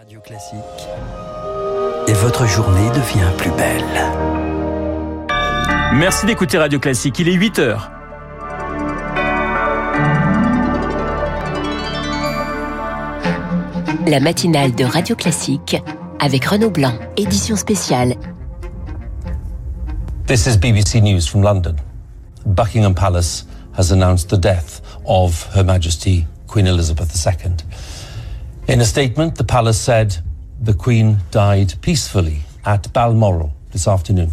Radio Classique. Et votre journée devient plus belle. Merci d'écouter Radio Classique, il est 8 heures. La matinale de Radio Classique avec Renaud Blanc, édition spéciale. This is BBC News from London. Buckingham Palace has announced the death of Her Majesty Queen Elizabeth II. In a statement, the palace said the Queen died peacefully at Balmoral this afternoon.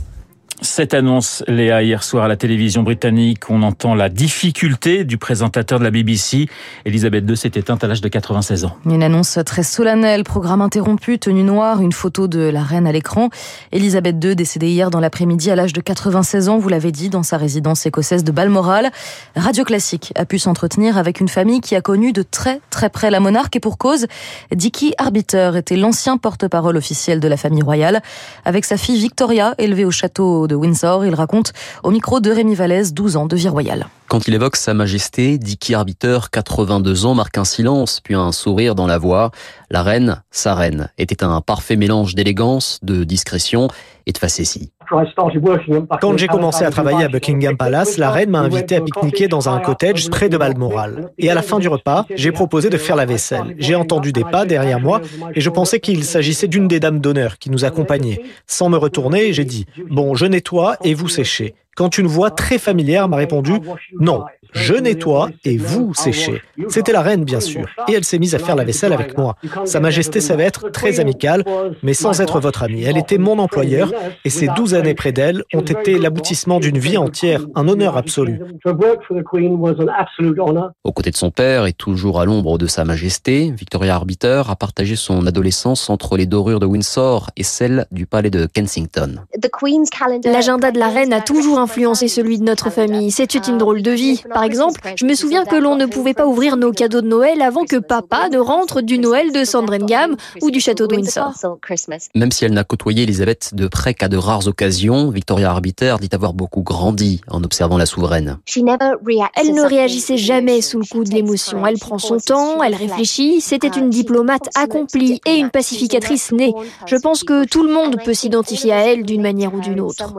Cette annonce, Léa, hier soir à la télévision britannique, on entend la difficulté du présentateur de la BBC. Elisabeth II s'est éteinte à l'âge de 96 ans. Une annonce très solennelle, programme interrompu, tenue noire, une photo de la reine à l'écran. Elisabeth II, décédée hier dans l'après-midi à l'âge de 96 ans, vous l'avez dit, dans sa résidence écossaise de Balmoral. Radio Classique a pu s'entretenir avec une famille qui a connu de très très près la monarque et pour cause, Dicky Arbiter était l'ancien porte-parole officiel de la famille royale. Avec sa fille Victoria, élevée au château de Windsor. Il raconte au micro de Rémi Vallès, 12 ans de vie royale. Quand il évoque Sa Majesté, Dicky Arbiter, 82 ans, marque un silence, puis un sourire dans la voix. La reine, sa reine, était un parfait mélange d'élégance, de discrétion et de facétie. Quand j'ai commencé à travailler à Buckingham Palace, la reine m'a invité à pique-niquer dans un cottage près de Balmoral. Et à la fin du repas, j'ai proposé de faire la vaisselle. J'ai entendu des pas derrière moi et je pensais qu'il s'agissait d'une des dames d'honneur qui nous accompagnait. Sans me retourner, j'ai dit « Bon, je nettoie et vous séchez » quand une voix très familière m'a répondu ⁇ Non, je nettoie et vous séchez. C'était la reine, bien sûr, et elle s'est mise à faire la vaisselle avec moi. Sa Majesté savait être très amicale, mais sans être votre amie. Elle était mon employeur, et ces douze années près d'elle ont été l'aboutissement d'une vie entière, un honneur absolu. Aux côtés de son père et toujours à l'ombre de Sa Majesté, Victoria Arbiter a partagé son adolescence entre les dorures de Windsor et celles du palais de Kensington. L'agenda de la reine a toujours influencé celui de notre famille. C'était une drôle de vie. Par exemple, je me souviens que l'on ne pouvait pas ouvrir nos cadeaux de Noël avant que papa ne rentre du Noël de Sandringham ou du château de Windsor. Même si elle n'a côtoyé Elisabeth de près qu'à de rares occasions, Victoria Arbiter dit avoir beaucoup grandi en observant la souveraine. Elle ne réagissait jamais sous le coup de l'émotion. Elle prend son temps, elle réfléchit. C'était une diplomate accomplie et une pacificatrice née. Je pense que tout le monde peut s'identifier à elle d'une manière ou d'une autre.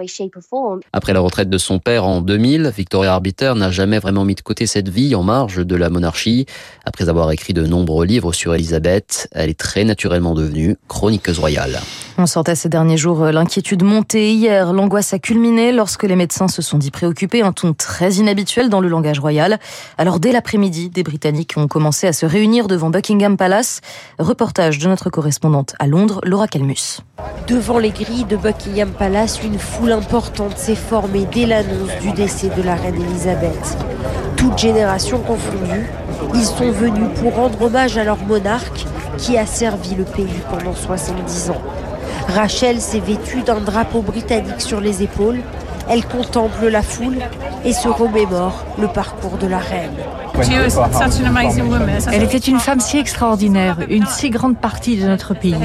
Après la retraite de son père en 2000, Victoria Arbiter n'a jamais vraiment mis de côté cette vie en marge de la monarchie. Après avoir écrit de nombreux livres sur Elisabeth, elle est très naturellement devenue chroniqueuse royale. On sentait ces derniers jours l'inquiétude monter. Hier, l'angoisse a culminé lorsque les médecins se sont dit préoccupés, un ton très inhabituel dans le langage royal. Alors dès l'après-midi, des Britanniques ont commencé à se réunir devant Buckingham Palace. Reportage de notre correspondante à Londres, Laura Calmus. Devant les grilles de Buckingham Palace, une foule importante s'est formée dès l'annonce du décès de la reine Elisabeth. Toutes générations confondues, ils sont venus pour rendre hommage à leur monarque qui a servi le pays pendant 70 ans. Rachel s'est vêtue d'un drapeau britannique sur les épaules. Elle contemple la foule et se remémore le parcours de la reine. Elle était une femme si extraordinaire, une si grande partie de notre pays.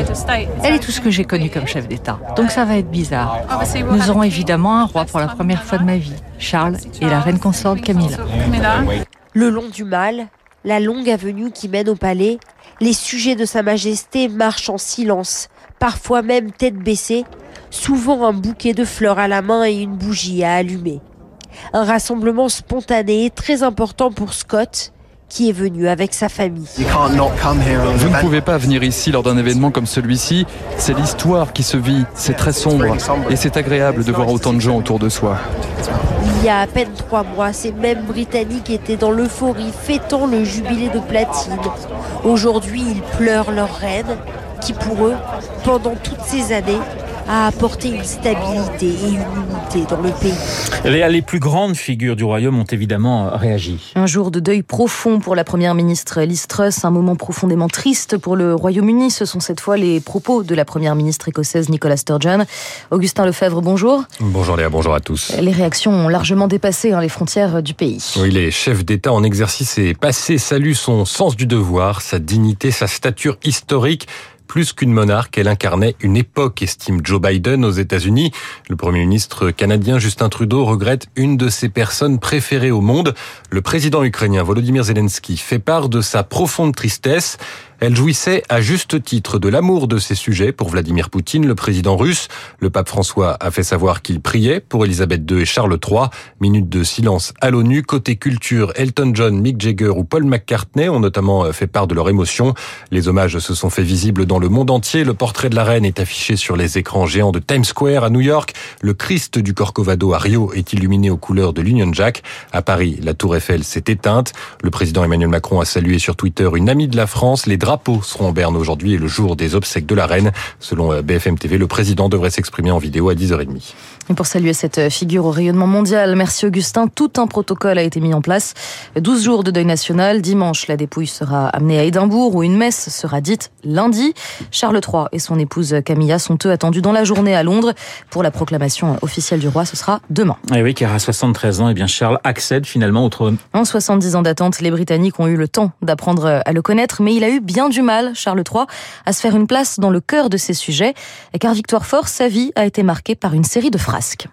Elle est tout ce que j'ai connu comme chef d'État. Donc ça va être bizarre. Nous aurons évidemment un roi pour la première fois de ma vie, Charles, et la reine consorte Camilla. Le long du mal, la longue avenue qui mène au palais, les sujets de Sa Majesté marchent en silence, parfois même tête baissée, souvent un bouquet de fleurs à la main et une bougie à allumer. Un rassemblement spontané très important pour Scott, qui est venu avec sa famille. Vous ne pouvez pas venir ici lors d'un événement comme celui-ci. C'est l'histoire qui se vit, c'est très sombre et c'est agréable de voir autant de gens autour de soi. Il y a à peine trois mois, ces mêmes Britanniques étaient dans l'euphorie fêtant le jubilé de platine. Aujourd'hui, ils pleurent leur reine, qui pour eux, pendant toutes ces années, a apporté une stabilité et une unité dans le pays. Les, les plus grandes figures du royaume ont évidemment réagi. Un jour de deuil profond pour la première ministre Liz Truss, un moment profondément triste pour le Royaume-Uni. Ce sont cette fois les propos de la première ministre écossaise Nicola Sturgeon. Augustin Lefebvre, bonjour. Bonjour Léa, bonjour à tous. Les réactions ont largement dépassé hein, les frontières du pays. Oui, les chefs d'État en exercice et passé saluent son sens du devoir, sa dignité, sa stature historique plus qu'une monarque, elle incarnait une époque, estime Joe Biden aux États-Unis. Le Premier ministre canadien Justin Trudeau regrette une de ses personnes préférées au monde. Le président ukrainien Volodymyr Zelensky fait part de sa profonde tristesse. Elle jouissait à juste titre de l'amour de ses sujets pour Vladimir Poutine, le président russe. Le pape François a fait savoir qu'il priait pour Elisabeth II et Charles III. Minute de silence à l'ONU. Côté culture, Elton John, Mick Jagger ou Paul McCartney ont notamment fait part de leur émotion. Les hommages se sont fait visibles dans le monde entier. Le portrait de la reine est affiché sur les écrans géants de Times Square à New York. Le Christ du Corcovado à Rio est illuminé aux couleurs de l'Union Jack. À Paris, la tour Eiffel s'est éteinte. Le président Emmanuel Macron a salué sur Twitter une amie de la France. Les drapeaux seront en berne aujourd'hui et le jour des obsèques de la reine. Selon BFM TV, le président devrait s'exprimer en vidéo à 10h30. Et pour saluer cette figure au rayonnement mondial, merci Augustin, tout un protocole a été mis en place. 12 jours de deuil national. Dimanche, la dépouille sera amenée à Édimbourg où une messe sera dite lundi. Charles III et son épouse Camilla sont eux attendus dans la journée à Londres. Pour la proclamation officielle du roi, ce sera demain. Et oui, car à 73 ans, eh bien Charles accède finalement au trône. En 70 ans d'attente, les Britanniques ont eu le temps d'apprendre à le connaître, mais il a eu bien du mal, Charles III, à se faire une place dans le cœur de ses sujets, car Victoire Fort, sa vie a été marquée par une série de frasques.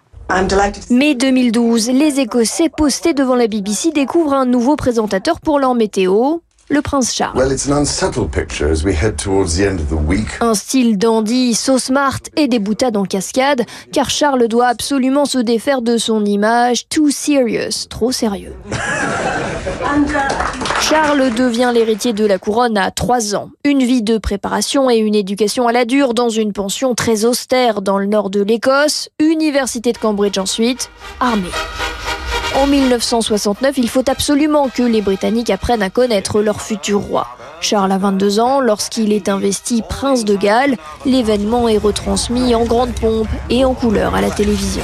Mai 2012, les Écossais postés devant la BBC découvrent un nouveau présentateur pour leur météo le prince Charles. Un style dandy, sauce smart et des boutades en cascade, car Charles doit absolument se défaire de son image too serious, trop sérieux. Charles devient l'héritier de la couronne à 3 ans. Une vie de préparation et une éducation à la dure dans une pension très austère dans le nord de l'Écosse, université de Cambridge ensuite, armée. En 1969, il faut absolument que les Britanniques apprennent à connaître leur futur roi. Charles a 22 ans lorsqu'il est investi prince de Galles. L'événement est retransmis en grande pompe et en couleur à la télévision.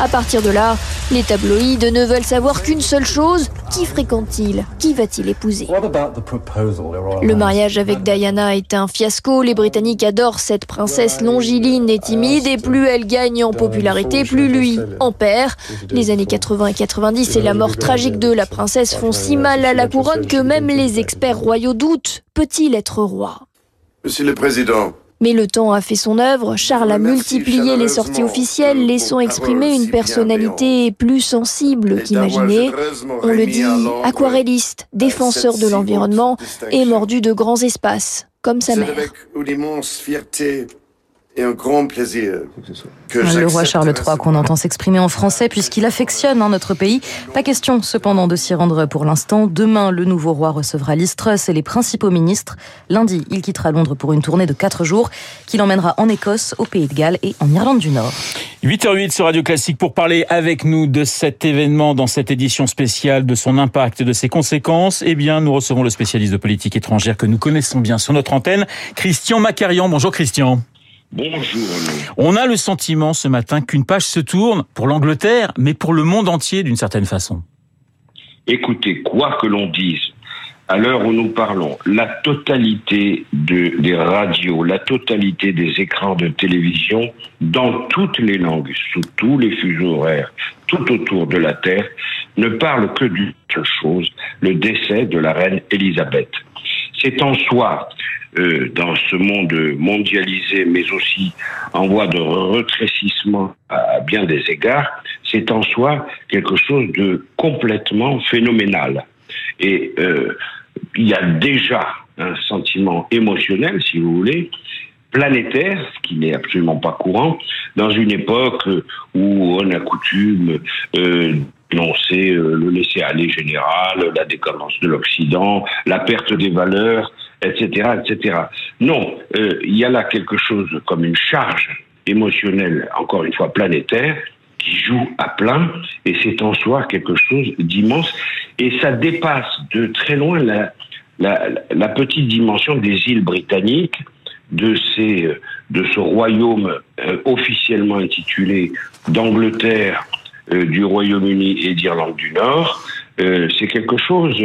À partir de là, les tabloïds ne veulent savoir qu'une seule chose qui fréquente-t-il? Qui va-t-il épouser? Le mariage avec Diana est un fiasco. Les Britanniques adorent cette princesse longiligne et timide, et plus elle gagne en popularité, plus lui en perd. Les années 80 et 90 et la mort tragique de la princesse font si mal à la couronne que même les experts royaux doutent. Peut-il être roi? Monsieur le Président, mais le temps a fait son œuvre, Charles a multiplié les sorties officielles, laissant exprimer une personnalité plus sensible qu'imaginée. On le dit, aquarelliste, défenseur de l'environnement et mordu de grands espaces, comme sa mère et un grand plaisir. Que le roi Charles III qu'on entend s'exprimer en français puisqu'il affectionne hein, notre pays. Pas question cependant de s'y rendre pour l'instant. Demain, le nouveau roi recevra l'Istrus et les principaux ministres. Lundi, il quittera Londres pour une tournée de 4 jours qui l'emmènera en Écosse, au Pays de Galles et en Irlande du Nord. 8h08 sur Radio Classique pour parler avec nous de cet événement dans cette édition spéciale, de son impact et de ses conséquences. Eh bien, nous recevons le spécialiste de politique étrangère que nous connaissons bien sur notre antenne, Christian Macarian. Bonjour Christian. Bonjour. On a le sentiment ce matin qu'une page se tourne pour l'Angleterre, mais pour le monde entier d'une certaine façon. Écoutez, quoi que l'on dise, à l'heure où nous parlons, la totalité de, des radios, la totalité des écrans de télévision, dans toutes les langues, sous tous les fuseaux horaires, tout autour de la Terre, ne parle que d'une seule chose, le décès de la reine Élisabeth. C'est en soi euh, dans ce monde mondialisé, mais aussi en voie de retrécissement à bien des égards, c'est en soi quelque chose de complètement phénoménal. Et euh, il y a déjà un sentiment émotionnel, si vous voulez, planétaire, ce qui n'est absolument pas courant, dans une époque où on a coutume euh, d'énoncer le laisser-aller général, la décadence de l'Occident, la perte des valeurs, etc., etc. Non, euh, il y a là quelque chose comme une charge émotionnelle, encore une fois planétaire, qui joue à plein, et c'est en soi quelque chose d'immense, et ça dépasse de très loin la, la, petite dimension des îles britanniques, de, ces, de ce royaume euh, officiellement intitulé d'Angleterre, euh, du Royaume-Uni et d'Irlande du Nord. c'est quelque chose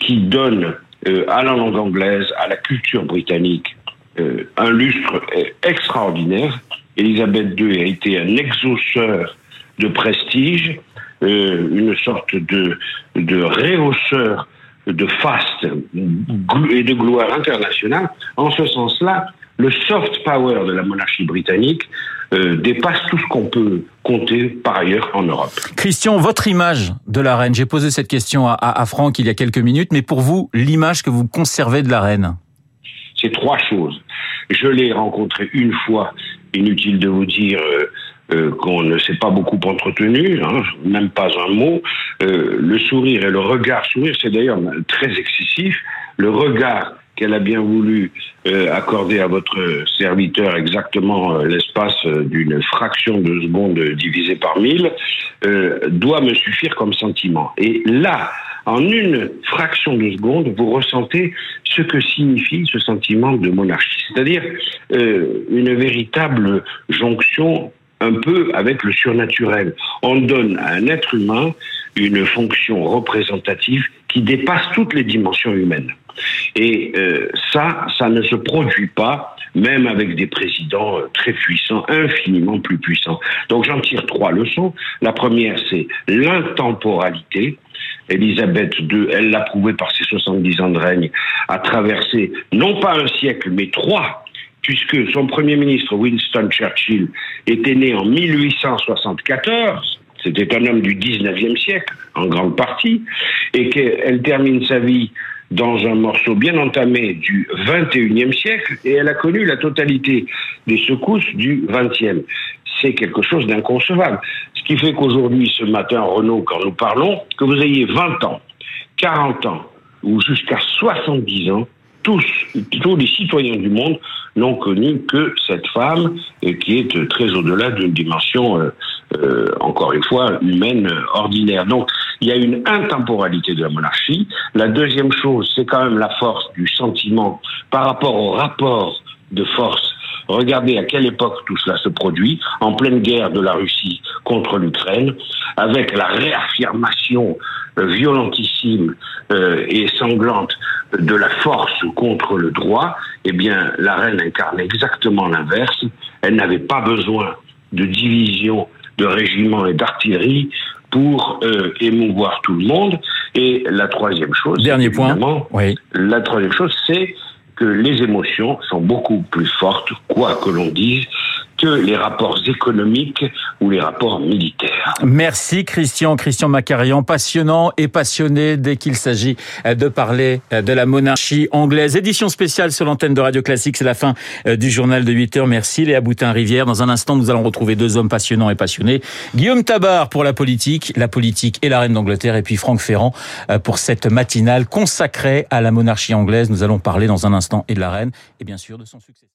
qui donne euh, à la langue anglaise, à la culture britannique, euh, un lustre extraordinaire. Elisabeth II a été un exauceur de prestige, euh, une sorte de, de réhausseur de faste et de gloire internationale. En ce sens-là, le soft power de la monarchie britannique dépasse tout ce qu'on peut compter par ailleurs en Europe. Christian, votre image de la reine, j'ai posé cette question à, à, Franck il y a quelques minutes, mais pour vous, l'image que vous conservez de la reine? C'est trois choses. Je l'ai rencontrée une fois, inutile de vous dire... Euh, euh, qu'on ne s'est pas beaucoup entretenu, hein, même pas un mot. Euh, le sourire et le regard sourire, c'est d'ailleurs très excessif. Le regard qu'elle a bien voulu euh, accorder à votre serviteur exactement euh, l'espace euh, d'une fraction de seconde divisée par mille, doit me suffire comme sentiment. Et là, en une fraction de seconde, vous ressentez ce que signifie ce sentiment de monarchie, c'est-à-dire une véritable jonction un peu avec le surnaturel. On donne à un être humain une fonction représentative qui dépasse toutes les dimensions humaines. Et euh, ça, ça ne se produit pas, même avec des présidents euh, très puissants, infiniment plus puissants. Donc j'en tire trois leçons. La première, c'est l'intemporalité. Elisabeth II, elle l'a prouvé par ses 70 ans de règne, a traversé non pas un siècle, mais trois puisque son Premier ministre Winston Churchill était né en 1874, c'était un homme du 19e siècle, en grande partie, et qu'elle termine sa vie dans un morceau bien entamé du 21e siècle, et elle a connu la totalité des secousses du 20e. C'est quelque chose d'inconcevable. Ce qui fait qu'aujourd'hui, ce matin, Renaud, quand nous parlons, que vous ayez 20 ans, 40 ans, ou jusqu'à 70 ans, tous, tous les citoyens du monde n'ont connu que cette femme qui est très au-delà d'une dimension, euh, euh, encore une fois, humaine ordinaire. Donc, il y a une intemporalité de la monarchie. La deuxième chose, c'est quand même la force du sentiment par rapport au rapport de force Regardez à quelle époque tout cela se produit, en pleine guerre de la Russie contre l'Ukraine, avec la réaffirmation euh, violentissime euh, et sanglante de la force contre le droit, eh bien, la reine incarne exactement l'inverse. Elle n'avait pas besoin de division de régiments et d'artillerie pour euh, émouvoir tout le monde. Et la troisième chose, dernier point, oui. la troisième chose, c'est que les émotions sont beaucoup plus fortes, quoi que l'on dise, que les rapports économiques ou les rapports militaires. Merci Christian, Christian Macarian, passionnant et passionné dès qu'il s'agit de parler de la monarchie anglaise. Édition spéciale sur l'antenne de Radio Classique, c'est la fin euh, du journal de 8 heures. Merci Léa Boutin-Rivière. Dans un instant, nous allons retrouver deux hommes passionnants et passionnés. Guillaume Tabar pour la politique, la politique et la reine d'Angleterre, et puis Franck Ferrand euh, pour cette matinale consacrée à la monarchie anglaise. Nous allons parler dans un instant et de la reine et bien sûr de son succès.